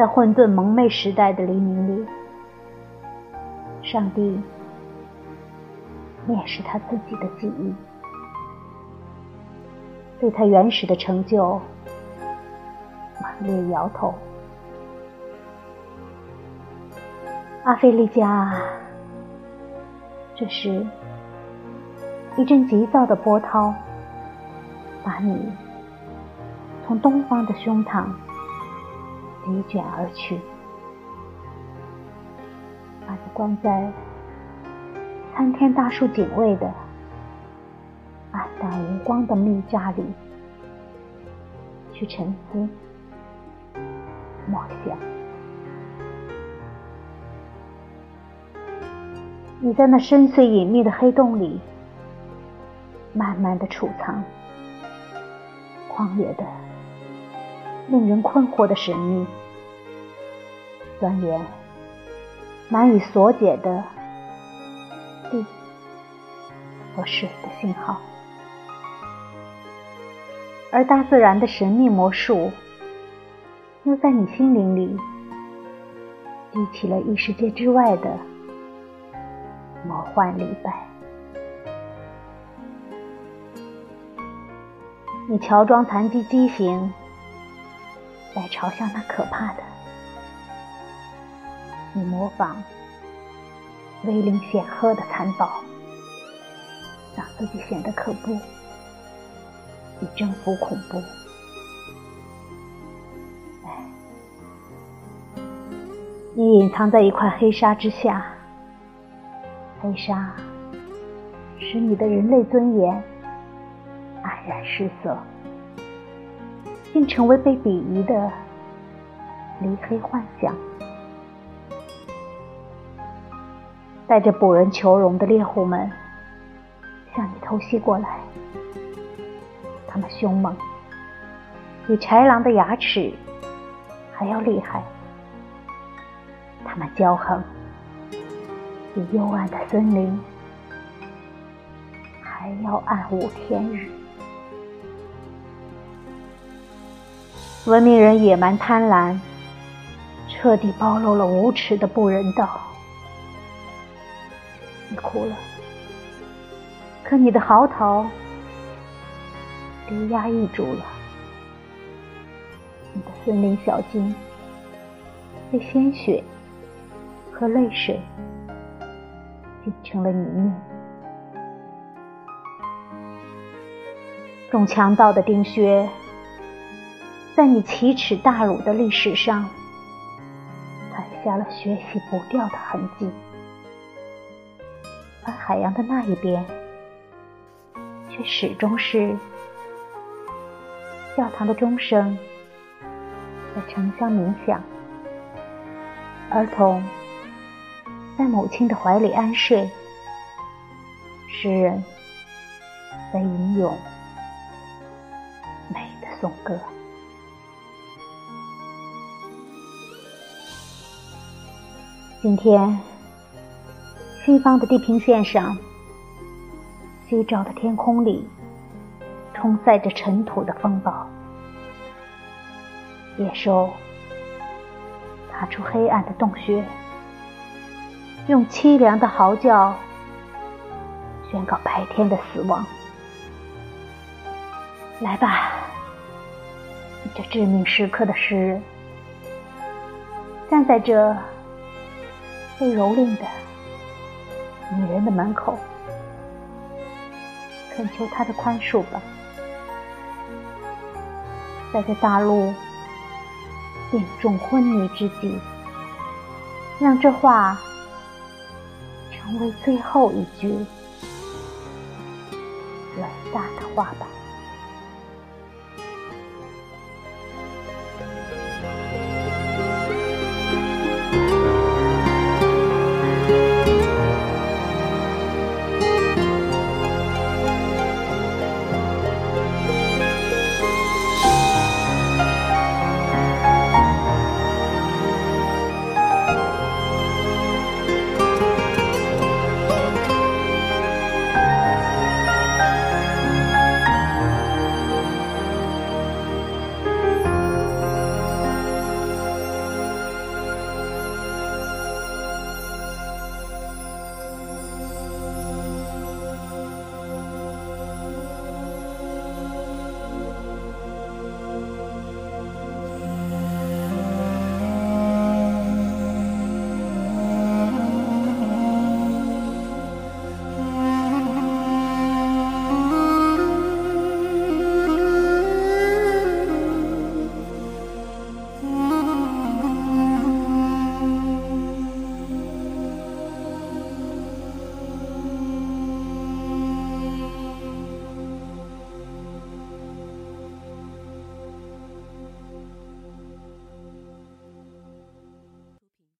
在混沌蒙昧时代的黎明里，上帝蔑视他自己的记忆，对他原始的成就猛烈摇头。阿菲利加，这时一阵急躁的波涛把你从东方的胸膛席卷而去，把你关在参天大树警卫的暗淡无光的密扎里，去沉思默想。你在那深邃隐秘的黑洞里，慢慢的储藏旷野的令人困惑的神秘，钻研难以所解的地和水的信号，而大自然的神秘魔术，又在你心灵里激起了异世界之外的。魔幻礼拜，你乔装残疾畸形，来嘲笑那可怕的；你模仿威灵显赫的残暴，让自己显得可怖，以征服恐怖。哎，你隐藏在一块黑纱之下。黑纱使你的人类尊严黯然失色，并成为被鄙夷的离黑幻想。带着捕人求荣的猎户们向你偷袭过来，他们凶猛，比豺狼的牙齿还要厉害，他们骄横。比幽暗的森林还要暗无天日。文明人野蛮贪婪，彻底暴露了无耻的不人道。你哭了，可你的嚎啕被压抑住了。你的森林小径被鲜血和泪水。变成了泥泞。中强盗的钉靴，在你奇耻大辱的历史上，踩下了学习不掉的痕迹。而海洋的那一边，却始终是教堂的钟声在沉香冥想，儿童。在母亲的怀里安睡，诗人在吟咏美的颂歌。今天，西方的地平线上，夕照的天空里，冲塞着尘土的风暴，野兽踏出黑暗的洞穴。用凄凉的嚎叫宣告白天的死亡。来吧，这致命时刻的诗人，站在这被蹂躏的女人的门口，恳求他的宽恕吧。在这大陆病重昏迷之际，让这话。成为最后一句伟大的话吧。